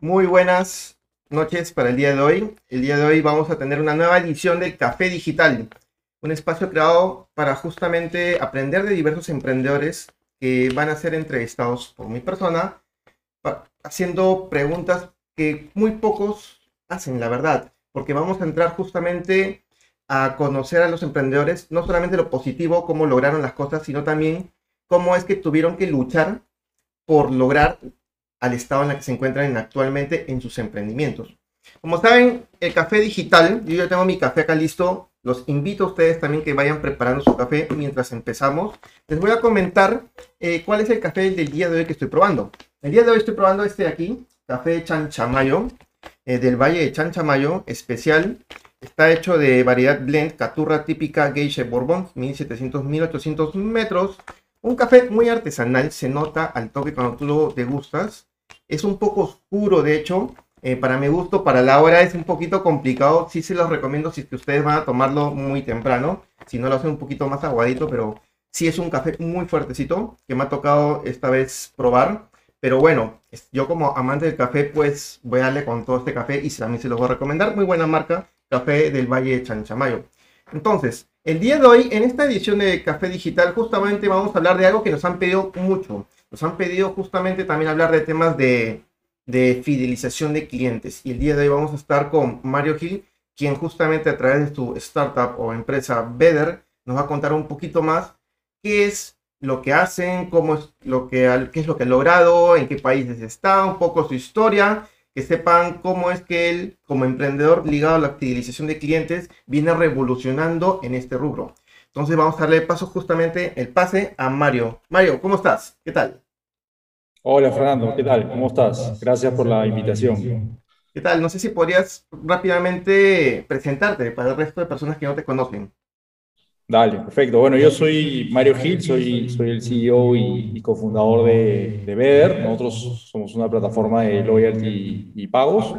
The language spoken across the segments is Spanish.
Muy buenas noches para el día de hoy. El día de hoy vamos a tener una nueva edición del Café Digital, un espacio creado para justamente aprender de diversos emprendedores que van a ser entrevistados por mi persona, haciendo preguntas que muy pocos hacen, la verdad, porque vamos a entrar justamente a conocer a los emprendedores, no solamente lo positivo, cómo lograron las cosas, sino también cómo es que tuvieron que luchar por lograr al estado en el que se encuentran actualmente en sus emprendimientos. Como saben, el café digital, yo ya tengo mi café acá listo, los invito a ustedes también que vayan preparando su café mientras empezamos. Les voy a comentar eh, cuál es el café del día de hoy que estoy probando. El día de hoy estoy probando este de aquí, café Chanchamayo, eh, del Valle de Chanchamayo, especial. Está hecho de variedad blend, caturra típica Geisha Bourbon, 1700-1800 metros, un café muy artesanal, se nota al toque cuando tú lo degustas. Es un poco oscuro, de hecho. Eh, para mi gusto, para la hora es un poquito complicado. Sí se los recomiendo si ustedes van a tomarlo muy temprano. Si no lo hacen un poquito más aguadito, pero sí es un café muy fuertecito que me ha tocado esta vez probar. Pero bueno, yo como amante del café, pues voy a darle con todo este café y también se los voy a recomendar. Muy buena marca, café del Valle de Chanchamayo. Entonces, el día de hoy, en esta edición de Café Digital, justamente vamos a hablar de algo que nos han pedido mucho. Nos han pedido justamente también hablar de temas de, fidelización de clientes. Y el día de hoy vamos a estar con Mario Gil, quien justamente a través de su startup o empresa Better nos va a contar un poquito más qué es lo que hacen, cómo es lo que, qué es lo que ha logrado, en qué países está, un poco su historia que sepan cómo es que él, como emprendedor ligado a la fidelización de clientes, viene revolucionando en este rubro. Entonces vamos a darle paso justamente el pase a Mario. Mario, ¿cómo estás? ¿Qué tal? Hola Fernando, ¿qué tal? ¿Cómo estás? Gracias por la invitación. ¿Qué tal? No sé si podrías rápidamente presentarte para el resto de personas que no te conocen. Dale, perfecto. Bueno, yo soy Mario Gil, soy, soy el CEO y, cofundador de, de Beder. Nosotros somos una plataforma de loyalty y, pagos.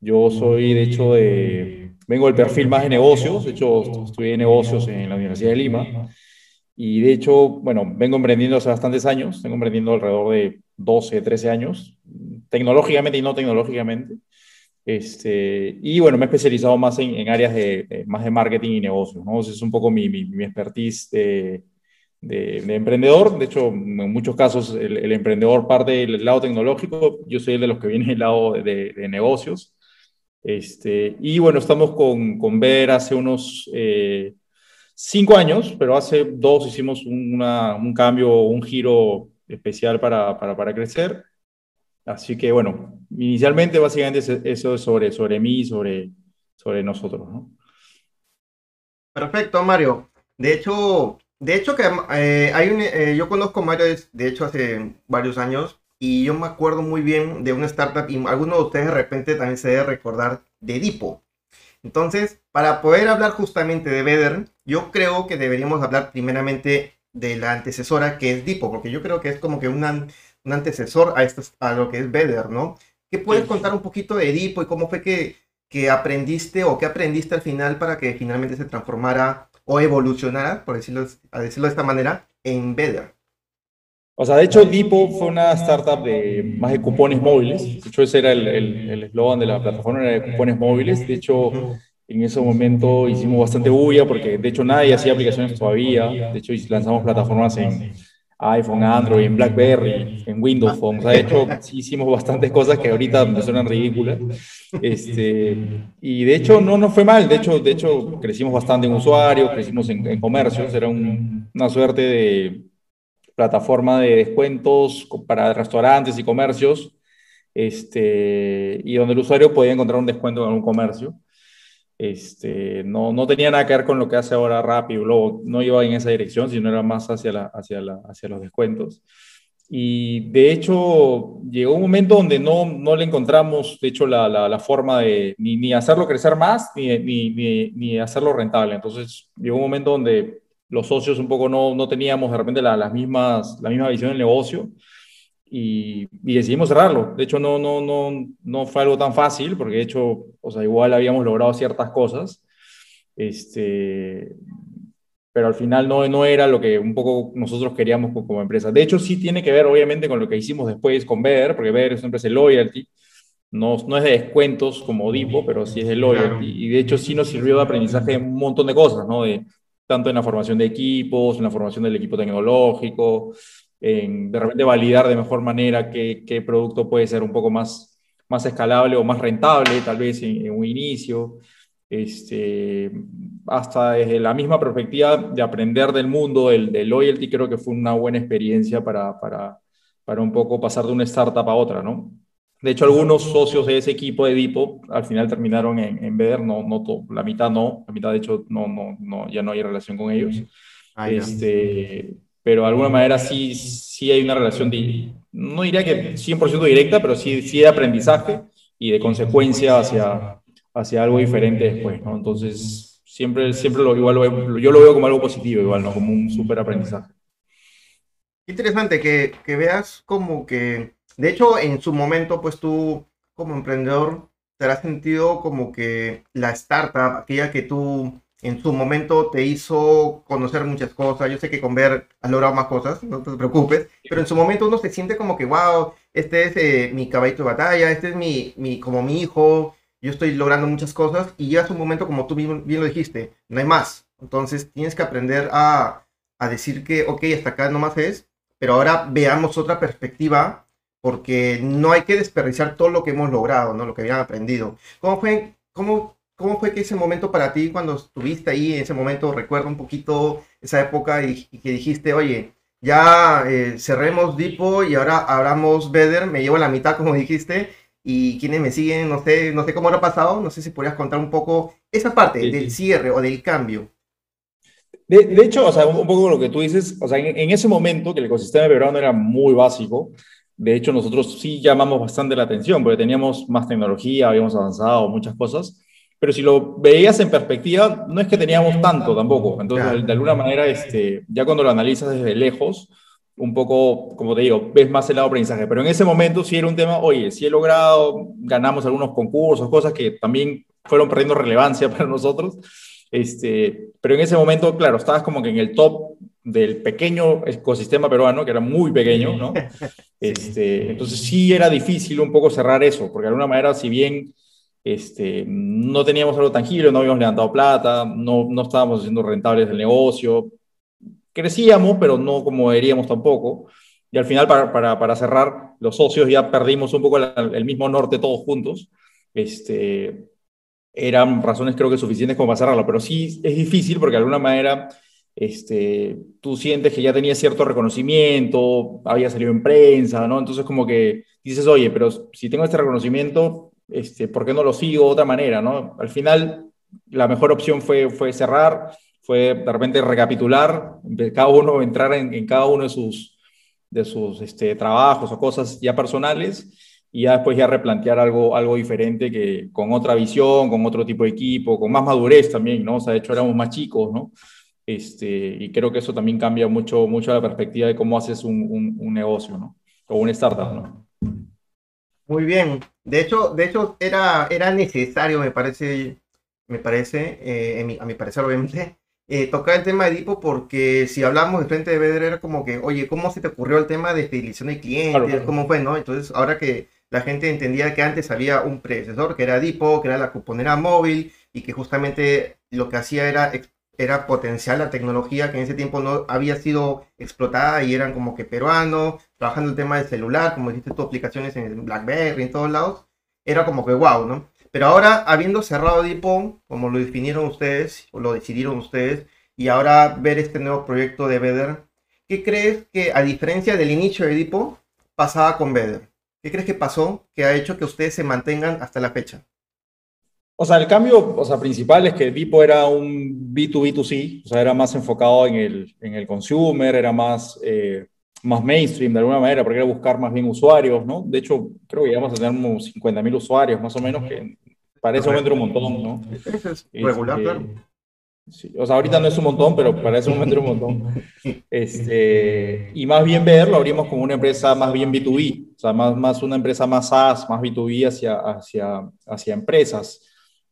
Yo soy, de hecho, de, vengo del perfil más de negocios. De hecho, estudié negocios en la Universidad de Lima. Y de hecho, bueno, vengo emprendiendo hace bastantes años. Vengo emprendiendo alrededor de 12, 13 años, tecnológicamente y no tecnológicamente. Este, y bueno, me he especializado más en, áreas de, más de marketing y negocios, ¿no? es un poco mi, mi, expertise de, de, emprendedor. De hecho, en muchos casos el, emprendedor parte del lado tecnológico, yo soy el de los que viene del lado de, negocios. Este, y bueno, estamos con, con Ver hace unos eh, cinco años, pero hace dos hicimos un cambio, un giro especial para, para, crecer. Así que bueno, inicialmente básicamente eso es sobre, sobre mí sobre, sobre nosotros, ¿no? Perfecto, Mario. De hecho, de hecho que eh, hay un, eh, yo conozco a Mario de hecho hace varios años y yo me acuerdo muy bien de una startup y alguno de ustedes de repente también se debe recordar de Dipo. Entonces, para poder hablar justamente de Beder, yo creo que deberíamos hablar primeramente de la antecesora que es Dipo, porque yo creo que es como que una un antecesor a, esto, a lo que es Better, ¿no? ¿Qué puedes contar un poquito de Edipo y cómo fue que, que aprendiste o qué aprendiste al final para que finalmente se transformara o evolucionara, por decirlo, a decirlo de esta manera, en Better? O sea, de hecho, Edipo fue una startup de más de cupones móviles. De hecho, ese era el eslogan el, de la plataforma, era de cupones móviles. De hecho, en ese momento hicimos bastante bulla porque, de hecho, nadie hacía aplicaciones todavía. De hecho, lanzamos plataformas en iPhone, Android, en BlackBerry, en Windows Phone. O sea, de hecho, sí hicimos bastantes cosas que ahorita me suenan ridículas. Este, y de hecho, no nos fue mal. De hecho, de hecho crecimos bastante en usuarios, crecimos en, comercios. Era una suerte de plataforma de descuentos para restaurantes y comercios. Este, y donde el usuario podía encontrar un descuento en un comercio. Este, no, no tenía nada que ver con lo que hace ahora Rappi no iba en esa dirección, sino era más hacia, la, hacia, la, hacia los descuentos. Y de hecho, llegó un momento donde no, no le encontramos, de hecho, la, la, forma de ni, ni, hacerlo crecer más, ni, ni, ni, hacerlo rentable. Entonces, llegó un momento donde los socios un poco no, no teníamos de repente las mismas, la misma visión del negocio y, decidimos cerrarlo. De hecho, no, no, no, no fue algo tan fácil, porque de hecho, o sea, igual habíamos logrado ciertas cosas, este, pero al final no, no era lo que un poco nosotros queríamos como empresa. De hecho, sí tiene que ver, obviamente, con lo que hicimos después con Ver, porque Ver es una empresa de loyalty, no, no es de descuentos como Dipo, pero sí es de loyalty. Y de hecho sí nos sirvió de aprendizaje un montón de cosas, ¿no? De, tanto en la formación de equipos, en la formación del equipo tecnológico, en de repente validar de mejor manera qué, qué producto puede ser un poco más, más escalable o más rentable, tal vez en, un inicio. Este, hasta desde la misma perspectiva de aprender del mundo del, del loyalty, creo que fue una buena experiencia para, para, para un poco pasar de una startup a otra, ¿no? De hecho, algunos socios de ese equipo de Dipo al final terminaron en, en Beder, no, no la mitad no, la mitad de hecho no, no, no, ya no hay relación con ellos. Ah, este, pero de alguna manera sí, sí hay una relación, de, no diría que 100% directa, pero sí, sí de aprendizaje y de consecuencia hacia, hacia algo diferente después, ¿no? Entonces, siempre, siempre lo, igual yo lo veo como algo positivo, igual, ¿no? Como un súper aprendizaje. Interesante que, que veas como que de hecho, en su momento, pues tú como emprendedor te has sentido como que la startup, aquella que tú en su momento te hizo conocer muchas cosas. Yo sé que con Ver has logrado más cosas, no te preocupes, pero en su momento uno se siente como que, wow, este es eh, mi caballito de batalla, este es mi, como mi hijo, yo estoy logrando muchas cosas y llegas un momento como tú bien, lo dijiste, no hay más. Entonces tienes que aprender a, a decir que, ok, hasta acá nomás es, pero ahora veamos otra perspectiva porque no hay que desperdiciar todo lo que hemos logrado, ¿no? Lo que habían aprendido. ¿Cómo fue, cómo, cómo fue que ese momento para ti, cuando estuviste ahí, en ese momento, recuerda un poquito esa época y, que dijiste, oye, ya eh, cerremos Dipo y ahora abramos Beder, me llevo la mitad, como dijiste, y quienes me siguen, no sé, no sé cómo ha pasado, no sé si podrías contar un poco esa parte del cierre o del cambio. De, de, hecho, o sea, un, poco lo que tú dices, o sea, en, en ese momento que el ecosistema de verano era muy básico, de hecho, nosotros sí llamamos bastante la atención porque teníamos más tecnología, habíamos avanzado muchas cosas, pero si lo veías en perspectiva, no es que teníamos tanto tampoco. Entonces, de alguna manera, este, ya cuando lo analizas desde lejos, un poco, como te digo, ves más el lado aprendizaje. Pero en ese momento sí era un tema, oye, sí he logrado, ganamos algunos concursos, cosas que también fueron perdiendo relevancia para nosotros. Este, pero en ese momento, claro, estabas como que en el top del pequeño ecosistema peruano, que era muy pequeño, ¿no? Este, entonces sí era difícil un poco cerrar eso, porque de alguna manera, si bien este, no teníamos algo tangible, no habíamos levantado plata, no, no estábamos haciendo rentables el negocio, crecíamos, pero no como deberíamos tampoco. Y al final, para, para, para cerrar, los socios ya perdimos un poco el, el mismo norte todos juntos. Este, eran razones creo que suficientes como para cerrarlo, pero sí es difícil porque de alguna manera este, tú sientes que ya tenía cierto reconocimiento, había salido en prensa, ¿no? Entonces como que dices, oye, pero si tengo este reconocimiento, este, ¿por qué no lo sigo de otra manera, ¿no? Al final, la mejor opción fue, fue cerrar, fue de repente recapitular, cada uno entrar en, cada uno de sus, de sus este, trabajos o cosas ya personales y ya después ya replantear algo, algo diferente que con otra visión, con otro tipo de equipo, con más madurez también, ¿no? O sea, de hecho éramos más chicos, ¿no? Este, y creo que eso también cambia mucho, mucho la perspectiva de cómo haces un, un, negocio, ¿no? O un startup, ¿no? Muy bien. De hecho, de hecho era, era necesario, me parece, me parece eh, a mi parecer obviamente, eh, tocar el tema de Edipo porque si hablamos de frente de Bedre era como que, oye, ¿cómo se te ocurrió el tema de fidelización de clientes? ¿Cómo fue, no? Entonces, ahora que la gente entendía que antes había un predecesor, que era Edipo, que era la cuponera móvil, y que justamente lo que hacía era era potencial la tecnología que en ese tiempo no había sido explotada y eran como que peruanos, trabajando el tema del celular, como dijiste tú, aplicaciones en BlackBerry, en todos lados, era como que wow, ¿no? Pero ahora, habiendo cerrado Dipon, como lo definieron ustedes, o lo decidieron ustedes, y ahora ver este nuevo proyecto de Beder, ¿qué crees que, a diferencia del inicio de Dipon, pasaba con Beder? ¿Qué crees que pasó que ha hecho que ustedes se mantengan hasta la fecha? O sea, el cambio o sea, principal es que Vipo era un B2B2C, o sea, era más enfocado en el, en el consumer, era más, eh, más mainstream de alguna manera, porque era buscar más bien usuarios, ¿no? De hecho, creo que íbamos a tener unos 50.000 usuarios más o menos, que para ese momento era un montón, ¿no? es regular, este, claro. Sí, o sea, ahorita no es un montón, pero para ese momento era un montón. Este, y más bien ver, lo abrimos como una empresa más bien B2B, o sea, más, más una empresa más SaaS, más B2B hacia, hacia, hacia empresas.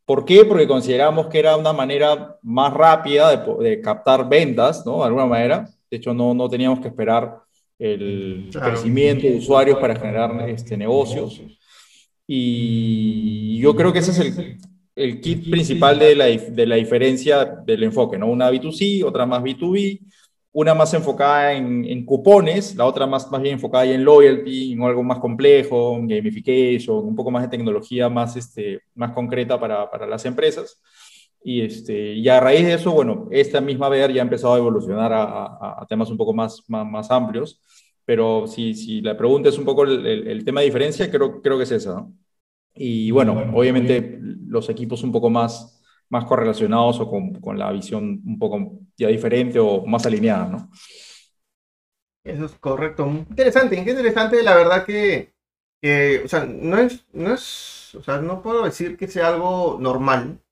¿Por qué? Porque consideramos que era una manera más rápida de, captar ventas, ¿no? De alguna manera. De hecho, no, no teníamos que esperar el crecimiento de usuarios para generar este, negocios. Y yo creo que ese es el, el kit principal de la, de la diferencia del enfoque, ¿no? Una B2C, otra más B2B, una más enfocada en, en, cupones, la otra más, más bien enfocada en loyalty, en algo más complejo, en gamification, un poco más de tecnología más, este, más concreta para, para las empresas. Y, este, y a raíz de eso, bueno, esta misma VR ya ha empezado a evolucionar a, a, a temas un poco más, más, más, amplios. Pero si, si la pregunta es un poco el, el, el, tema de diferencia, creo, creo que es esa. ¿no? Y bueno, obviamente los equipos un poco más, más correlacionados o con, con la visión un poco ya diferente o más alineada, ¿no? Eso es correcto. Interesante, interesante, la verdad que, o sea, no es, no es, o sea, no puedo decir que sea algo normal,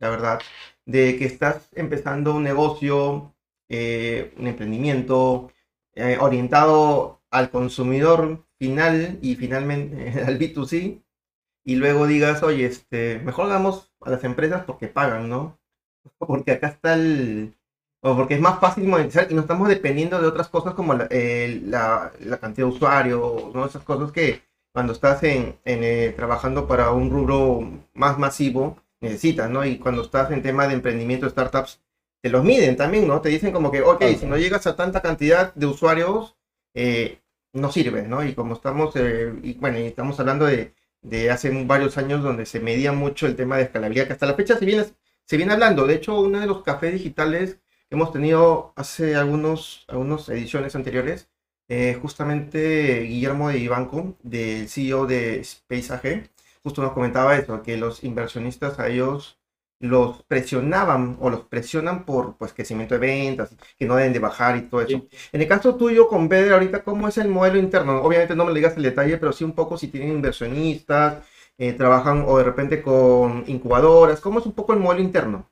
la verdad, de que estás empezando un negocio, eh, un emprendimiento eh, orientado al consumidor final y finalmente al B2C, y luego digas, oye, este, mejor damos a las empresas porque pagan, ¿no? Porque acá está el... O porque es más fácil monetizar y no estamos dependiendo de otras cosas como la, eh, la, la cantidad de usuarios, ¿no? Esas cosas que cuando estás en, en eh, trabajando para un rubro más masivo necesitas, ¿no? Y cuando estás en tema de emprendimiento, startups, te los miden también, ¿no? Te dicen como que, ok, si no llegas a tanta cantidad de usuarios, eh, no sirve, ¿no? Y como estamos, eh, y bueno, y estamos hablando de de hace varios años donde se medía mucho el tema de escalabilidad, que hasta la fecha se viene, se viene hablando. De hecho, uno de los cafés digitales hemos tenido hace algunos, algunas ediciones anteriores, eh, justamente Guillermo de Ibanco, del CEO de Space justo nos comentaba eso, que los inversionistas a ellos los presionaban o los presionan por pues crecimiento de ventas, que no deben de bajar y todo eso. Sí. En el caso tuyo con Beder ahorita, ¿cómo es el modelo interno? Obviamente no me digas el detalle, pero sí un poco si tienen inversionistas, eh, trabajan o de repente con incubadoras, ¿cómo es un poco el modelo interno?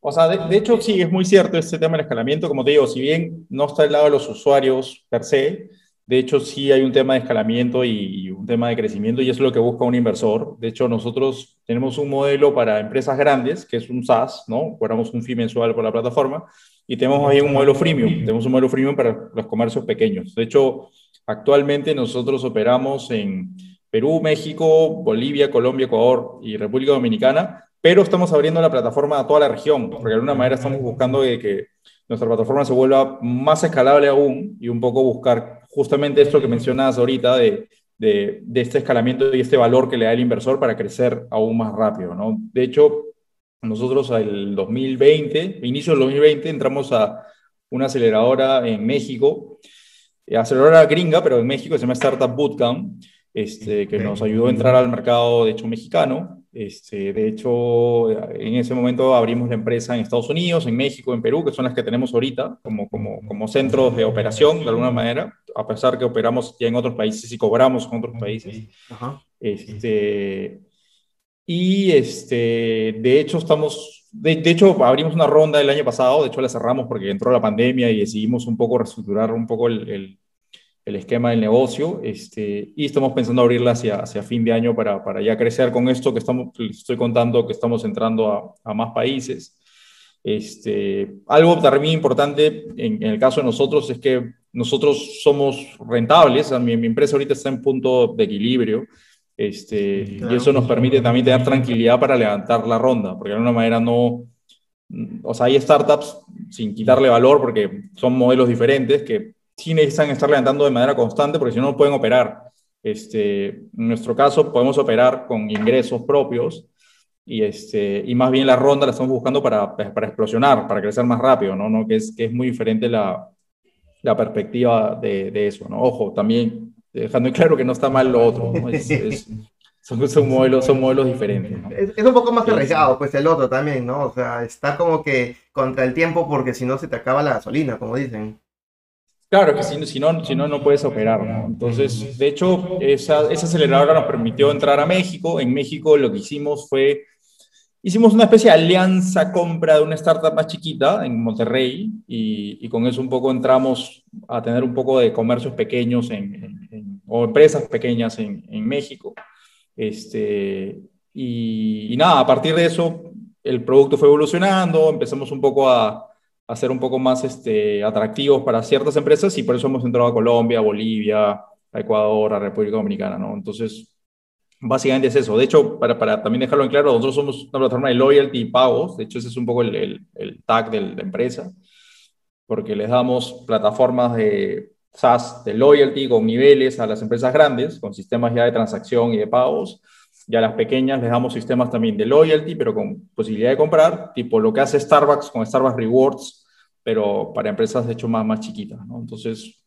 O sea, de, de, hecho sí, es muy cierto este tema del escalamiento, como te digo, si bien no está al lado de los usuarios per se, de hecho, sí hay un tema de escalamiento y un tema de crecimiento y es lo que busca un inversor. De hecho, nosotros tenemos un modelo para empresas grandes, que es un SaaS, ¿no? Cobramos un fee mensual por la plataforma y tenemos ahí un modelo freemium. Tenemos un modelo freemium para los comercios pequeños. De hecho, actualmente nosotros operamos en Perú, México, Bolivia, Colombia, Ecuador y República Dominicana, pero estamos abriendo la plataforma a toda la región, porque de alguna manera estamos buscando que nuestra plataforma se vuelva más escalable aún y un poco buscar justamente esto que mencionas ahorita de, de, de, este escalamiento y este valor que le da el inversor para crecer aún más rápido. ¿no? De hecho, nosotros el 2020, inicio del 2020, entramos a una aceleradora en México, aceleradora gringa, pero en México se llama Startup Bootcamp, este, que nos ayudó a entrar al mercado, de hecho, mexicano. Este, de hecho, en ese momento abrimos la empresa en Estados Unidos, en México, en Perú, que son las que tenemos ahorita como, como, como centros de operación, de alguna manera, a pesar que operamos ya en otros países y cobramos en otros países. Ajá. Este, y este, de hecho, estamos, de, de, hecho, abrimos una ronda el año pasado, de hecho la cerramos porque entró la pandemia y decidimos un poco reestructurar un poco el, el el esquema del negocio este, y estamos pensando abrirla hacia, hacia fin de año para, para ya crecer con esto que estamos, les estoy contando que estamos entrando a, a más países. Este, algo también importante en, en, el caso de nosotros es que nosotros somos rentables, mi, mi empresa ahorita está en punto de equilibrio este, claro. y eso nos permite también tener tranquilidad para levantar la ronda, porque de alguna manera no, o sea, hay startups sin quitarle valor porque son modelos diferentes que sí necesitan estar levantando de manera constante porque si no, no pueden operar. Este, en nuestro caso, podemos operar con ingresos propios y, este, y más bien la ronda la estamos buscando para, para explosionar, para crecer más rápido, ¿no? ¿No? Que, es, que es muy diferente la, la perspectiva de, de, eso, ¿no? Ojo, también dejando claro que no está mal lo otro, ¿no? es, es, son, son, modelos, son modelos diferentes. ¿no? Es, es, un poco más arriesgado, pues el otro también, ¿no? O sea, está como que contra el tiempo porque si no se te acaba la gasolina, como dicen. Claro, que si, si, no, si no, no puedes operar. ¿no? Entonces, de hecho, esa, esa aceleradora nos permitió entrar a México. En México lo que hicimos fue, hicimos una especie de alianza compra de una startup más chiquita en Monterrey y, con eso un poco entramos a tener un poco de comercios pequeños en, o empresas pequeñas en, México. Este, y, y nada, a partir de eso el producto fue evolucionando, empezamos un poco a a ser un poco más este, atractivos para ciertas empresas y por eso hemos entrado a Colombia, Bolivia, Ecuador, a República Dominicana, ¿no? Entonces, Básicamente es eso. De hecho, para, para, también dejarlo en claro, nosotros somos una plataforma de loyalty y pagos. De hecho, ese es un poco el, el, el tag de la empresa, porque les damos plataformas de SaaS de loyalty con niveles a las empresas grandes, con sistemas ya de transacción y de pagos. Y a las pequeñas les damos sistemas también de loyalty, pero con posibilidad de comprar, tipo lo que hace Starbucks con Starbucks Rewards, pero para empresas de hecho más, más chiquitas. ¿no? Entonces,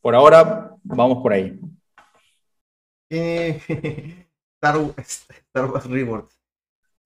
por ahora, vamos por ahí. Eh, Starbucks Rewards.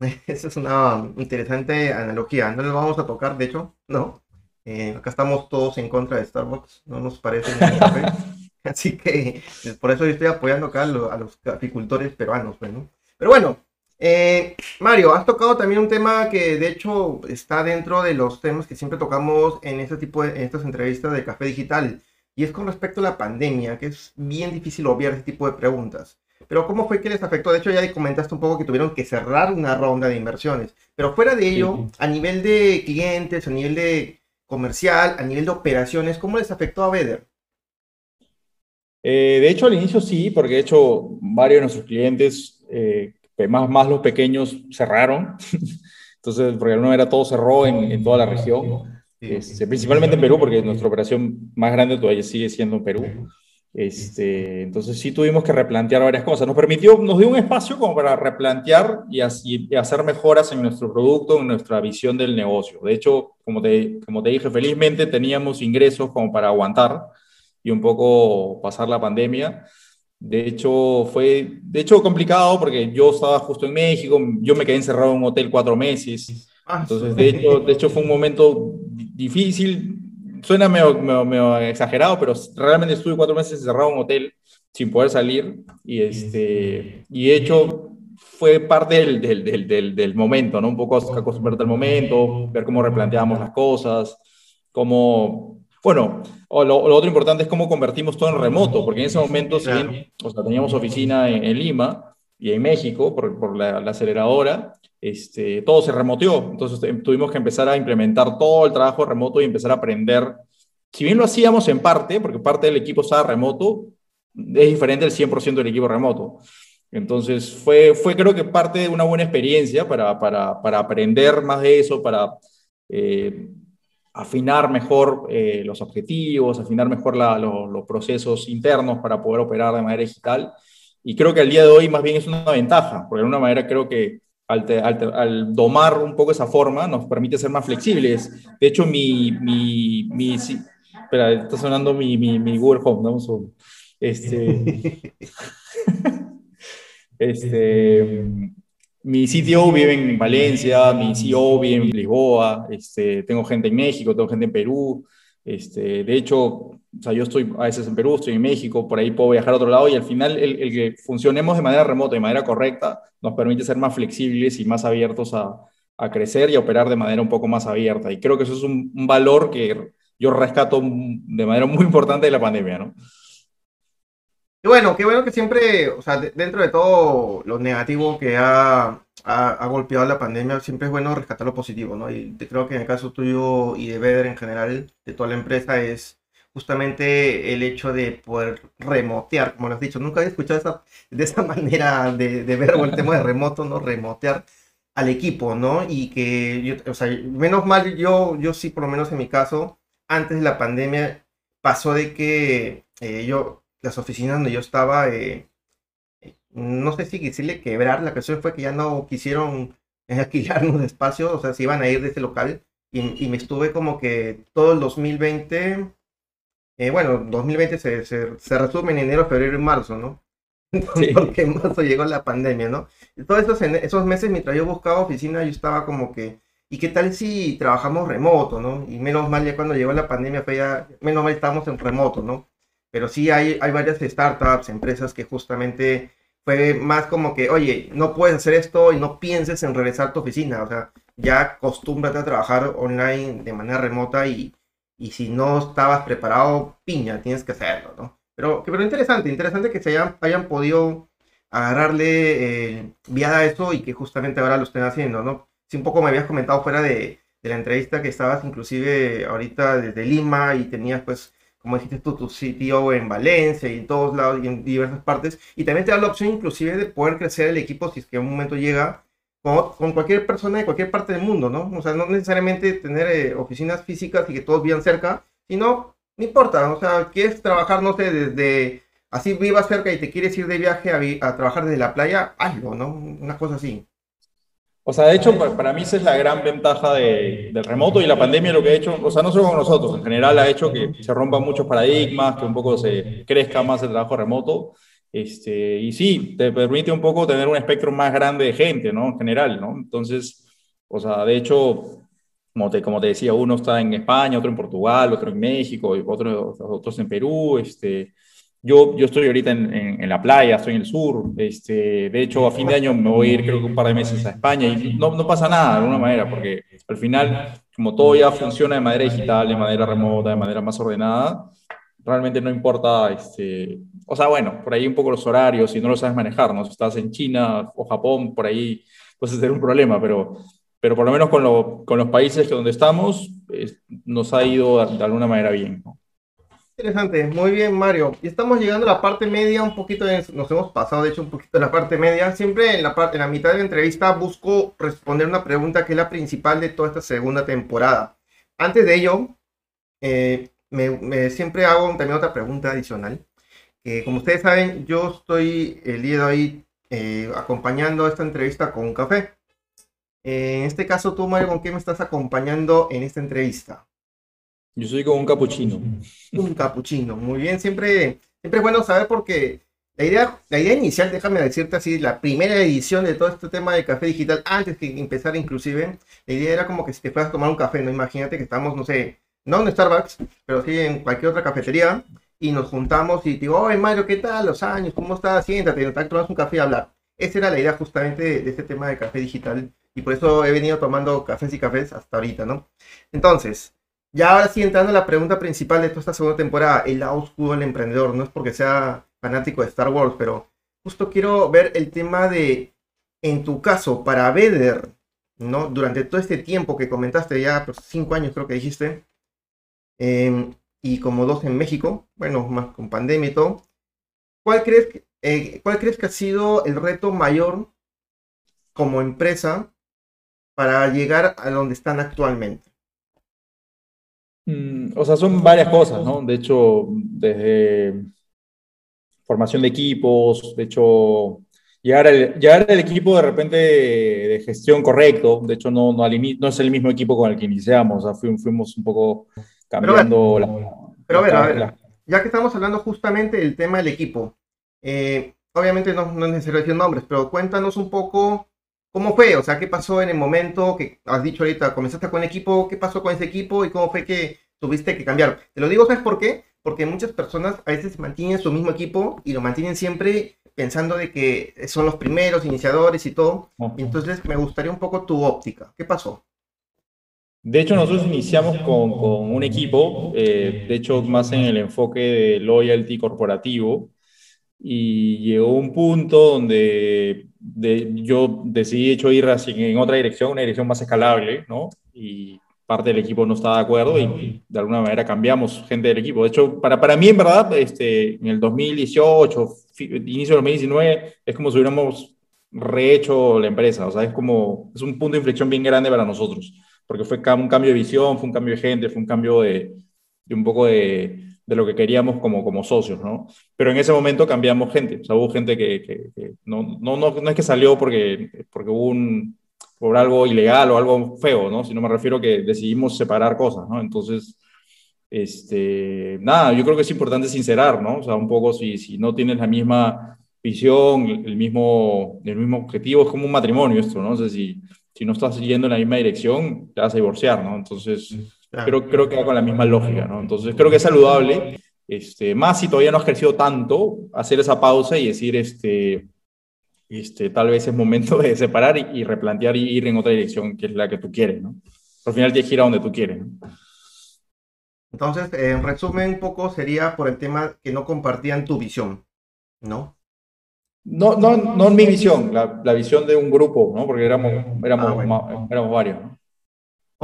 Esa es una interesante analogía. No lo vamos a tocar, de hecho, no. Eh, acá estamos todos en contra de Starbucks, no nos parece café. Así que eh, por eso yo estoy apoyando acá a, los apicultores peruanos. Pues, Pero bueno, eh, Mario, has tocado también un tema que de hecho está dentro de los temas que siempre tocamos en este tipo de en estas entrevistas de Café Digital. Y es con respecto a la pandemia, que es bien difícil obviar ese tipo de preguntas. Pero ¿cómo fue que les afectó? De hecho, ya comentaste un poco que tuvieron que cerrar una ronda de inversiones. Pero fuera de ello, a nivel de clientes, a nivel de comercial, a nivel de operaciones, ¿cómo les afectó a Beder? Eh, de hecho, al inicio sí, porque de hecho varios de nuestros clientes, eh, más, más los pequeños, cerraron. Entonces, porque no era todo cerró en, en toda la región, este, principalmente en Perú, porque nuestra operación más grande todavía sigue siendo en Perú. Este, entonces sí tuvimos que replantear varias cosas. Nos permitió, nos dio un espacio como para replantear y, hacer mejoras en nuestro producto, en nuestra visión del negocio. De hecho, como te, como te dije, felizmente teníamos ingresos como para aguantar y un poco pasar la pandemia. De hecho, fue de hecho complicado porque yo estaba justo en México, yo me quedé encerrado en un hotel cuatro meses. Ah, entonces, de hecho, de hecho fue un momento difícil suena medio, exagerado, pero realmente estuve cuatro meses encerrado en un hotel sin poder salir y, este, y de hecho fue parte del, del, del, del, momento, ¿no? Un poco acostumbrarte al momento, ver cómo replanteamos las cosas, cómo... Bueno, lo, otro importante es cómo convertimos todo en remoto, porque en ese momento, si bien o sea, teníamos oficina en, Lima y en México por, por la, la aceleradora, este, todo se remoteó. Entonces tuvimos que empezar a implementar todo el trabajo remoto y empezar a aprender. Si bien lo hacíamos en parte, porque parte del equipo estaba remoto, es diferente del 100% del equipo remoto. Entonces fue, fue creo que parte de una buena experiencia para, para, para aprender más de eso, para eh, afinar mejor eh, los objetivos, afinar mejor los procesos internos para poder operar de manera digital. Y creo que al día de hoy más bien es una ventaja, porque de alguna manera creo que al, domar un poco esa forma, nos permite ser más flexibles. De hecho, mi, mi, mi espera, está sonando mi, mi, mi Google Home, a Este, este, mi CTO vive en Valencia, mi CEO vive en Lisboa, este, tengo gente en México, tengo gente en Perú. Este, de hecho, yo estoy a veces en Perú, estoy en México, por ahí puedo viajar a otro lado y al final el, que funcionemos de manera remota, de manera correcta, nos permite ser más flexibles y más abiertos a, a, crecer y a operar de manera un poco más abierta. Y creo que eso es un, valor que yo rescato de manera muy importante de la pandemia, ¿no? Bueno, qué bueno que siempre, o sea, dentro de todo lo negativo que ha, ha, golpeado la pandemia, siempre es bueno rescatar lo positivo, ¿no? Y creo que en el caso tuyo y de Beder en general, de toda la empresa, es justamente el hecho de poder remotear, como lo has dicho. Nunca había escuchado esa, de esa manera de, ver el tema de remoto, ¿no? Remotear al equipo, ¿no? Y que, yo, o sea, menos mal, yo, yo sí, por lo menos en mi caso, antes de la pandemia, pasó de que eh, yo, las oficinas donde yo estaba, eh, no sé si quisiera quebrar, la cuestión fue que ya no quisieron alquilar un espacio, o sea, se iban a ir de ese local. Y, y me estuve como que todo el 2020 eh, bueno, 2020 se, se, resume en enero, febrero y marzo, ¿no? Porque en marzo llegó la pandemia, ¿no? todos esos, esos meses, mientras yo buscaba oficina, yo estaba como que, ¿y qué tal si trabajamos remoto, ¿no? Y menos mal ya cuando llegó la pandemia, fue ya, menos mal estábamos en remoto, ¿no? Pero sí hay, hay varias startups, empresas que justamente fue más como que, oye, no puedes hacer esto y no pienses en regresar a tu oficina, o sea, ya acostúmbrate a trabajar online de manera remota y, y si no estabas preparado, piña, tienes que hacerlo, ¿no? Pero, pero interesante, interesante que se hayan, hayan podido agarrarle eh, viada a eso y que justamente ahora lo estén haciendo, ¿no? Si un poco me habías comentado fuera de, de la entrevista que estabas inclusive ahorita desde Lima y tenías pues como dijiste tú, tu sitio en Valencia y en todos lados y en diversas partes. Y también te da la opción inclusive de poder crecer el equipo si es que en un momento llega con, cualquier persona de cualquier parte del mundo, ¿no? O sea, no necesariamente tener eh, oficinas físicas y que todos vivan cerca, sino, no importa, o sea, quieres trabajar, no sé, desde, así vivas cerca y te quieres ir de viaje a, a trabajar desde la playa, hazlo, ¿no? Una cosa así. O sea, de hecho, para mí esa es la gran ventaja de, del remoto y la pandemia lo que ha hecho, o sea, no solo con nosotros, en general ha hecho que se rompan muchos paradigmas, que un poco se crezca más el trabajo remoto. Este, y sí, te permite un poco tener un espectro más grande de gente, ¿no? En general, ¿no? Entonces, o sea, de hecho, como te, como te decía, uno está en España, otro en Portugal, otro en México, otro, otros en Perú, este, yo, yo estoy ahorita en, en, la playa, estoy en el sur. Este, de hecho, a fin de año me voy a ir creo que un par de meses a España y no, no pasa nada de alguna manera, porque al final, como todo ya funciona de manera digital, de manera remota, de manera más ordenada, realmente no importa, este, o sea, bueno, por ahí un poco los horarios, si no lo sabes manejar, ¿no? Si estás en China o Japón, por ahí puede ser un problema, pero, pero por lo menos con, lo, con los países donde estamos, nos ha ido de alguna manera bien, ¿no? Interesante, muy bien Mario. Y estamos llegando a la parte media, un poquito, nos hemos pasado de hecho un poquito de la parte media. Siempre en la, parte, en la mitad de la entrevista busco responder una pregunta que es la principal de toda esta segunda temporada. Antes de ello, eh, me, siempre hago también otra pregunta adicional. como ustedes saben, yo estoy el día de hoy eh, acompañando esta entrevista con un café. en este caso, tú Mario, ¿con qué me estás acompañando en esta entrevista? Yo soy como un capuchino. Un capuchino, muy bien. Siempre, siempre es bueno saber porque la idea, la idea inicial, déjame decirte así, la primera edición de todo este tema de café digital, antes que empezar inclusive, la idea era como que si te fueras a tomar un café, ¿no? Imagínate que estamos, no sé, no en Starbucks, pero sí en cualquier otra cafetería, y nos juntamos y te digo, oye Mario, ¿qué tal? Los años, ¿cómo estás? Siéntate, tomamos un café y hablar. Esa era la idea justamente de, de este tema de café digital, y por eso he venido tomando cafés y cafés hasta ahorita, ¿no? Entonces, ya ahora sí, entrando a la pregunta principal de toda esta segunda temporada, el lado oscuro del emprendedor. No es porque sea fanático de Star Wars, pero justo quiero ver el tema de, en tu caso, para Vader, ¿no? Durante todo este tiempo que comentaste, ya pues, cinco años creo que dijiste, em, y como dos en México, bueno, más con pandemia y todo, ¿cuál crees, eh, ¿cuál crees que ha sido el reto mayor como empresa para llegar a donde están actualmente? Mm, o sea, son varias cosas, ¿no? De hecho, desde formación de equipos, de hecho, llegar al, llegar al equipo de repente de, gestión correcto, de hecho, no, no, no, es el mismo equipo con el que iniciamos, o sea, fuimos, un poco cambiando pero, la... Pero a ver, a ver, ya que estamos hablando justamente del tema del equipo, eh, obviamente no, no es necesario decir nombres, pero cuéntanos un poco ¿Cómo fue? O sea, ¿qué pasó en el momento que has dicho ahorita, comenzaste con equipo, qué pasó con ese equipo y cómo fue que tuviste que cambiar? Te lo digo, ¿sabes por qué? Porque muchas personas a veces mantienen su mismo equipo y lo mantienen siempre pensando de que son los primeros iniciadores y todo. Y entonces me gustaría un poco tu óptica. ¿Qué pasó? De hecho, nosotros iniciamos con, con un equipo, eh, de hecho, más en el enfoque de loyalty corporativo, y llegó un punto donde yo decidí, de hecho, ir en otra dirección, una dirección más escalable, ¿no? Y parte del equipo no estaba de acuerdo y de alguna manera cambiamos gente del equipo. De hecho, para, para mí, en verdad, este, en el 2018, inicio del 2019, es como si hubiéramos rehecho la empresa. O sea, es como, es un punto de inflexión bien grande para nosotros, porque fue un cambio de visión, fue un cambio de gente, fue un cambio de, de un poco de, de lo que queríamos como, como socios, ¿no? Pero en ese momento cambiamos gente, o sea, hubo gente que, que, no, no, no, no, es que salió porque, porque hubo un, por algo ilegal o algo feo, ¿no? Sino me refiero que decidimos separar cosas, ¿no? Entonces, este, nada, yo creo que es importante sincerar, ¿no? O sea, un poco si, si no tienes la misma visión, el mismo, el mismo objetivo, es como un matrimonio esto, ¿no? O sea, si, si no estás siguiendo en la misma dirección, te vas a divorciar, ¿no? Entonces Creo, creo que va con la misma lógica, ¿no? Entonces creo que es saludable, este, más si todavía no has crecido tanto, hacer esa pausa y decir, este, este, tal vez es momento de separar y, replantear y ir en otra dirección que es la que tú quieres, ¿no? Al final tienes que ir a donde tú quieres, ¿no? Entonces, en resumen, un poco sería por el tema que no compartían tu visión, ¿no? No, no, no mi visión, la, la visión de un grupo, ¿no? Porque éramos, éramos, ah, éramos varios, ¿no?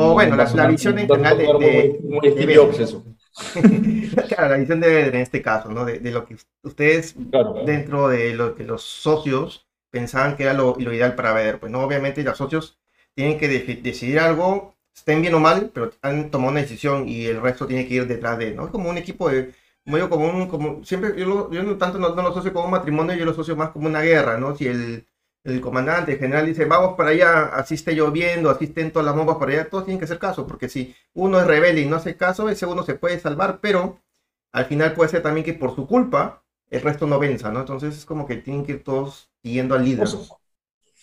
O bueno, la, visión en general de, muy, eso. claro, la visión de en este caso, ¿no? De, lo que ustedes dentro de lo que los socios pensaban que era lo, ideal para ver. Pues no, obviamente los socios tienen que decidir algo, estén bien o mal, pero han tomado una decisión y el resto tiene que ir detrás de, ¿no? Es como un equipo de, medio como un, como, siempre, yo, yo no tanto no, lo asocio como un matrimonio, yo lo asocio más como una guerra, ¿no? Si el, el comandante, el general dice, vamos para allá, así esté lloviendo, así estén todas las bombas para allá, todos tienen que hacer caso, porque si uno es rebelde y no hace caso, ese uno se puede salvar, pero al final puede ser también que por su culpa el resto no venza, ¿no? Entonces es como que tienen que ir todos siguiendo al líder.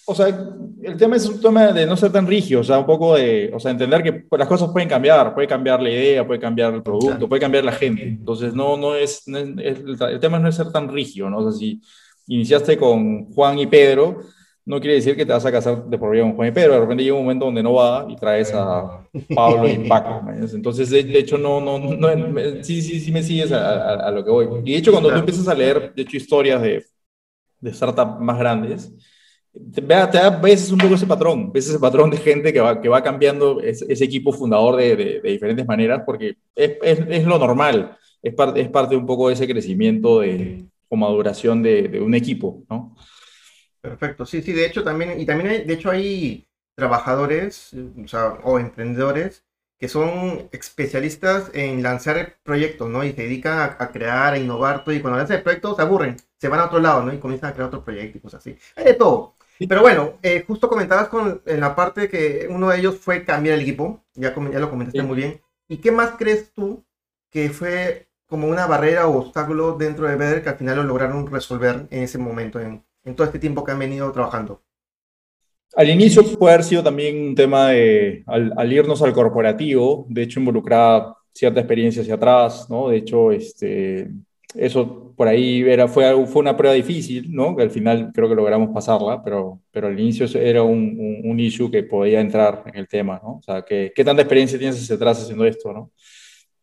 O sea, el tema es un tema de no ser tan rígido, o sea, un poco de, o sea, entender que las cosas pueden cambiar, puede cambiar la idea, puede cambiar el producto, puede cambiar la gente. Entonces, no, no es, el tema no es ser tan rígido, ¿no? O sea, si iniciaste con Juan y Pedro, no quiere decir que te vas a casar de por vida con Juan y Pedro, de repente llega un momento donde no va y traes a Pablo y Paco. Entonces, de, hecho, no, no, no, sí, sí, sí me sigues a, lo que voy. Y de hecho, cuando tú empiezas a leer, de hecho, historias de, de startups más grandes, te, ves un poco ese patrón, ves ese patrón de gente que va, que va cambiando ese, equipo fundador de, de, diferentes maneras, porque es, es, es lo normal, es parte, es parte un poco de ese crecimiento de, o maduración de, de un equipo, ¿no? Perfecto, sí, sí, de hecho también, y también hay, de hecho hay trabajadores, o, sea, o emprendedores que son especialistas en lanzar proyectos, ¿no? Y se dedican a, crear, a innovar todo, y cuando lanzan el proyecto se aburren, se van a otro lado, ¿no? Y comienzan a crear otro proyecto y cosas así. Hay de todo. Pero bueno, eh, justo comentabas con, en la parte que uno de ellos fue cambiar el equipo, ya, ya lo comentaste muy bien. ¿Y qué más crees tú que fue como una barrera o obstáculo dentro de Beder que al final lo lograron resolver en ese momento, en, en todo este tiempo que han venido trabajando? Al inicio puede haber sido también un tema de, al, irnos al corporativo, de hecho involucraba cierta experiencia hacia atrás, ¿no? De hecho, este, eso por ahí era, fue, fue una prueba difícil, ¿no? Que al final creo que logramos pasarla, pero, pero al inicio era un, un, un issue que podía entrar en el tema, ¿no? O sea, ¿qué, qué tanta experiencia tienes hacia atrás haciendo esto, ¿no?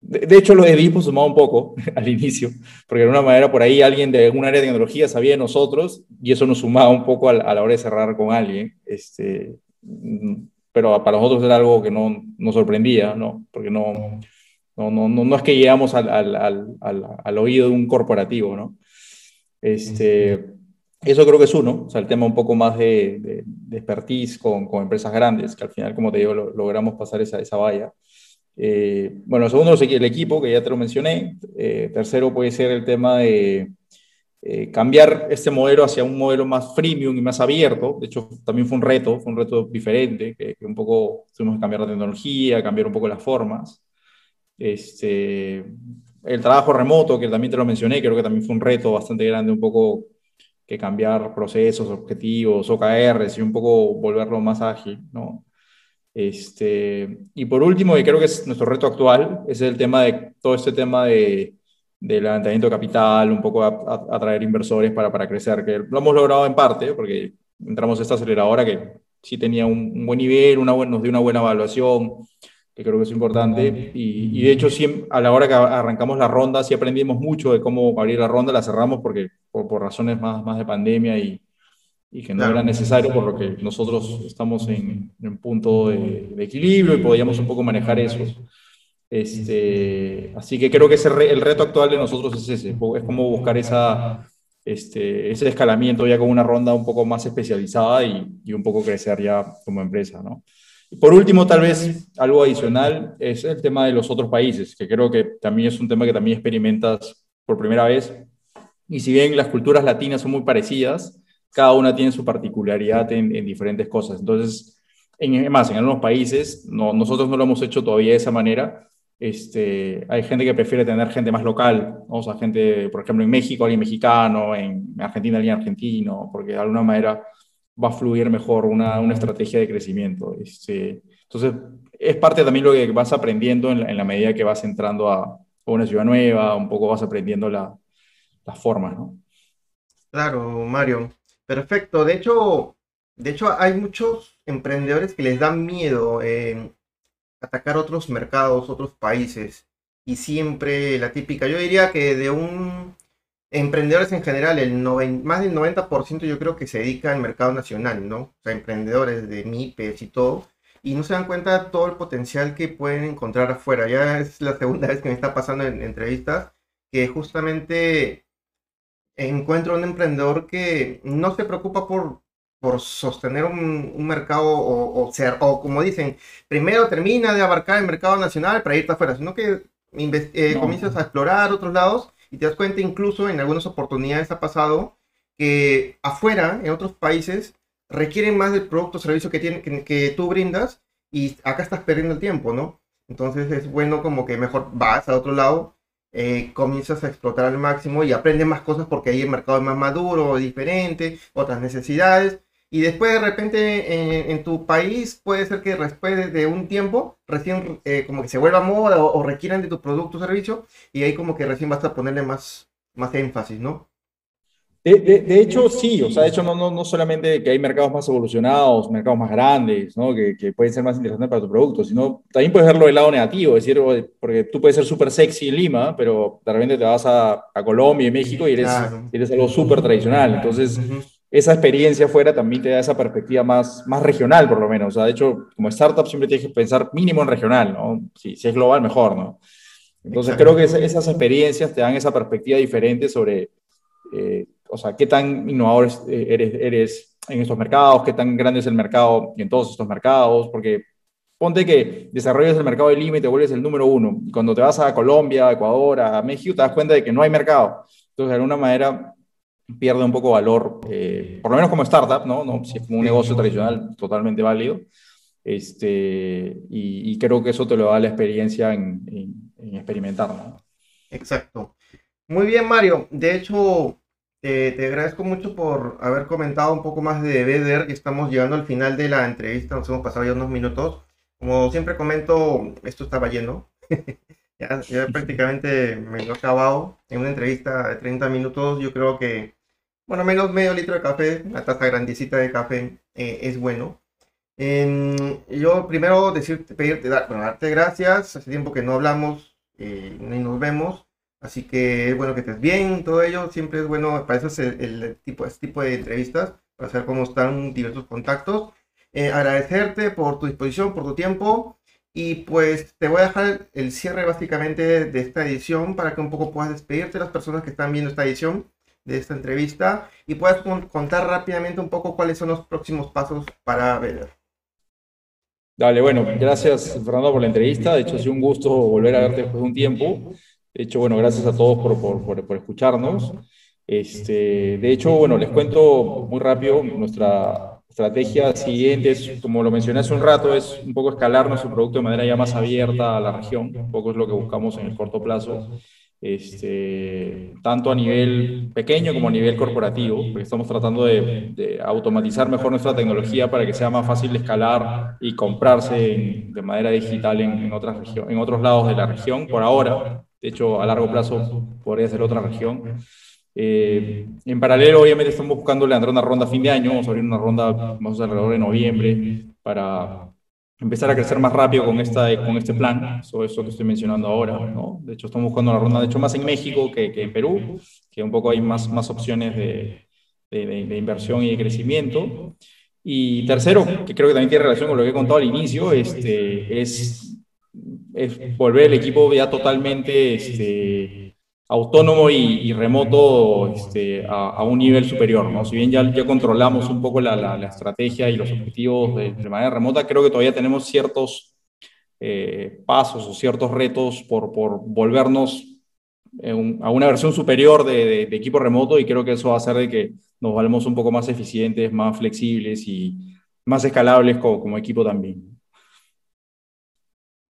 De, hecho, lo de Edipo sumaba un poco al inicio, porque de alguna manera por ahí alguien de algún área de tecnología sabía de nosotros y eso nos sumaba un poco a, la hora de cerrar con alguien. Este, pero para nosotros era algo que no nos sorprendía, ¿no? Porque no, no, no, no, es que llegamos al, al, al, al, oído de un corporativo, ¿no? Este, eso creo que es uno, o sea, el tema un poco más de, de, expertise con, con, empresas grandes, que al final, como te digo, logramos pasar esa, esa valla. Eh, bueno, segundo, el equipo, que ya te lo mencioné. Eh, tercero, puede ser el tema de eh, cambiar este modelo hacia un modelo más freemium y más abierto. De hecho, también fue un reto, fue un reto diferente, que, un poco tuvimos que cambiar la tecnología, cambiar un poco las formas. Este, el trabajo remoto, que también te lo mencioné, creo que también fue un reto bastante grande, un poco que cambiar procesos, objetivos, OKRs y un poco volverlo más ágil, ¿no? Este, y por último, y creo que es nuestro reto actual, es el tema de todo este tema de, de levantamiento de capital, un poco atraer inversores para, para crecer, que lo hemos logrado en parte, porque entramos a esta aceleradora que sí tenía un, buen nivel, una nos dio una buena evaluación, que creo que es importante. Y, y de hecho, sí, a la hora que arrancamos la ronda, sí aprendimos mucho de cómo abrir la ronda, la cerramos porque por, por razones más, más de pandemia y, y que no era necesario por lo que nosotros estamos en un punto de, equilibrio y podíamos un poco manejar eso. Este, así que creo que ese el reto actual de nosotros es ese, es como buscar esa, este, ese escalamiento ya con una ronda un poco más especializada y, y un poco crecer ya como empresa, ¿no? Y por último, tal vez algo adicional es el tema de los otros países, que creo que también es un tema que también experimentas por primera vez. Y si bien las culturas latinas son muy parecidas, cada una tiene su particularidad en, diferentes cosas. Entonces, en, más, en algunos países, no, nosotros no lo hemos hecho todavía de esa manera. Este, hay gente que prefiere tener gente más local, o sea, gente, por ejemplo, en México, alguien mexicano, en Argentina, alguien argentino, porque de alguna manera va a fluir mejor una, una estrategia de crecimiento. Este, entonces, es parte también lo que vas aprendiendo en la, medida que vas entrando a, una ciudad nueva, un poco vas aprendiendo la, las formas, ¿no? Claro, Mario. Perfecto. De hecho, de hecho, hay muchos emprendedores que les dan miedo eh, atacar otros mercados, otros países. Y siempre la típica, yo diría que de un emprendedores en general, el más del 90% yo creo que se dedica al mercado nacional, ¿no? O sea, emprendedores de MIPES y todo. y no se dan cuenta de todo el potencial que pueden encontrar afuera. Ya es la segunda vez que me está pasando en entrevistas que justamente encuentro un emprendedor que no se preocupa por, por sostener un, mercado o, o, ser, o como dicen, primero termina de abarcar el mercado nacional para irte afuera, sino que eh, comienzas a explorar otros lados y te das cuenta incluso en algunas oportunidades ha pasado que afuera, en otros países, requieren más del producto o servicio que, tiene, que, tú brindas y acá estás perdiendo el tiempo, ¿no? Entonces es bueno como que mejor vas a otro lado, eh, comienzas a explotar al máximo y aprendes más cosas porque ahí el mercado es más maduro, diferente, otras necesidades. Y después de repente en, tu país puede ser que después de un tiempo recién eh, como que se vuelva moda o, o, requieran de tu producto o servicio y ahí como que recién vas a ponerle más, más énfasis, ¿no? De, de, hecho, sí, o sea, de hecho no, no, no, solamente que hay mercados más evolucionados, mercados más grandes, ¿no? que, que, pueden ser más interesantes para tu producto, sino también puedes verlo del lado negativo, es decir, porque tú puedes ser súper sexy en Lima, pero de repente te vas a, a Colombia y México y eres, eres algo súper tradicional, entonces esa experiencia afuera también te da esa perspectiva más, más regional, por lo menos, o sea, de hecho, como startup siempre tienes que pensar mínimo en regional, ¿no? Si, si es global, mejor, ¿no? Entonces creo que esas experiencias te dan esa perspectiva diferente sobre... Eh, o sea, qué tan innovador eh, eres, eres en estos mercados, qué tan grande es el mercado en todos estos mercados, porque ponte que desarrollas el mercado de Lima y te vuelves el número uno. Y cuando te vas a Colombia, a Ecuador, a México, te das cuenta de que no hay mercado. Entonces, de alguna manera, pierde un poco valor, eh, por lo menos como startup, ¿no? ¿no? Si es como un negocio tradicional, totalmente válido. Este, y, creo que eso te lo da la experiencia en, en experimentar, ¿no? Exacto. Muy bien, Mario. De hecho, te, agradezco mucho por haber comentado un poco más de Beder, que estamos llegando al final de la entrevista, nos hemos pasado ya unos minutos. Como siempre comento, esto estaba lleno. ya, prácticamente me lo he acabado. En una entrevista de 30 minutos, yo creo que, bueno, menos medio litro de café, una taza grandecita de café eh, es bueno. yo primero decirte, pedirte, bueno, darte gracias. Hace tiempo que no hablamos eh, ni nos vemos. Así que es bueno que estés bien, todo ello. Siempre es bueno, para eso es el, tipo, este tipo de entrevistas, para saber cómo están diversos contactos. Eh, agradecerte por tu disposición, por tu tiempo. Y pues te voy a dejar el cierre básicamente de esta edición para que un poco puedas despedirte de las personas que están viendo esta edición de esta entrevista y puedas contar rápidamente un poco cuáles son los próximos pasos para ver. Dale, bueno, gracias Fernando por la entrevista. De hecho, ha sido un gusto volver a verte después de un tiempo. De hecho, bueno, gracias a todos por, por, por, escucharnos. Este, de hecho, bueno, les cuento muy rápido, nuestra estrategia siguiente es, como lo mencioné hace un rato, es un poco escalar nuestro producto de manera ya más abierta a la región, un poco es lo que buscamos en el corto plazo, este, tanto a nivel pequeño como a nivel corporativo, porque estamos tratando de, de automatizar mejor nuestra tecnología para que sea más fácil escalar y comprarse de manera digital en, en, otras en otros lados de la región por ahora. De hecho, a largo plazo podría ser otra región. Eh, en paralelo, obviamente, estamos buscando levantar una ronda a fin de año. Vamos a abrir una ronda más alrededor de noviembre para empezar a crecer más rápido con, esta, con este plan. Eso, eso que estoy mencionando ahora. ¿no? De hecho, estamos buscando la ronda, de hecho, más en México que, que en Perú, que un poco hay más, más opciones de, de, de, inversión y de crecimiento. Y tercero, que creo que también tiene relación con lo que he contado al inicio, este, es es volver el equipo ya totalmente este, autónomo y, remoto este, a, un nivel superior. ¿no? Si bien ya, ya controlamos un poco la, la, estrategia y los objetivos de, manera remota, creo que todavía tenemos ciertos eh, pasos o ciertos retos por, por volvernos a una versión superior de, de, equipo remoto y creo que eso va a hacer de que nos valemos un poco más eficientes, más flexibles y más escalables como, como equipo también.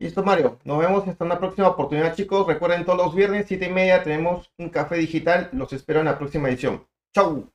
Listo, Mario. Nos vemos hasta una próxima oportunidad, chicos. Recuerden, todos los viernes, siete y media, tenemos un café digital. Los espero en la próxima edición. ¡Chau!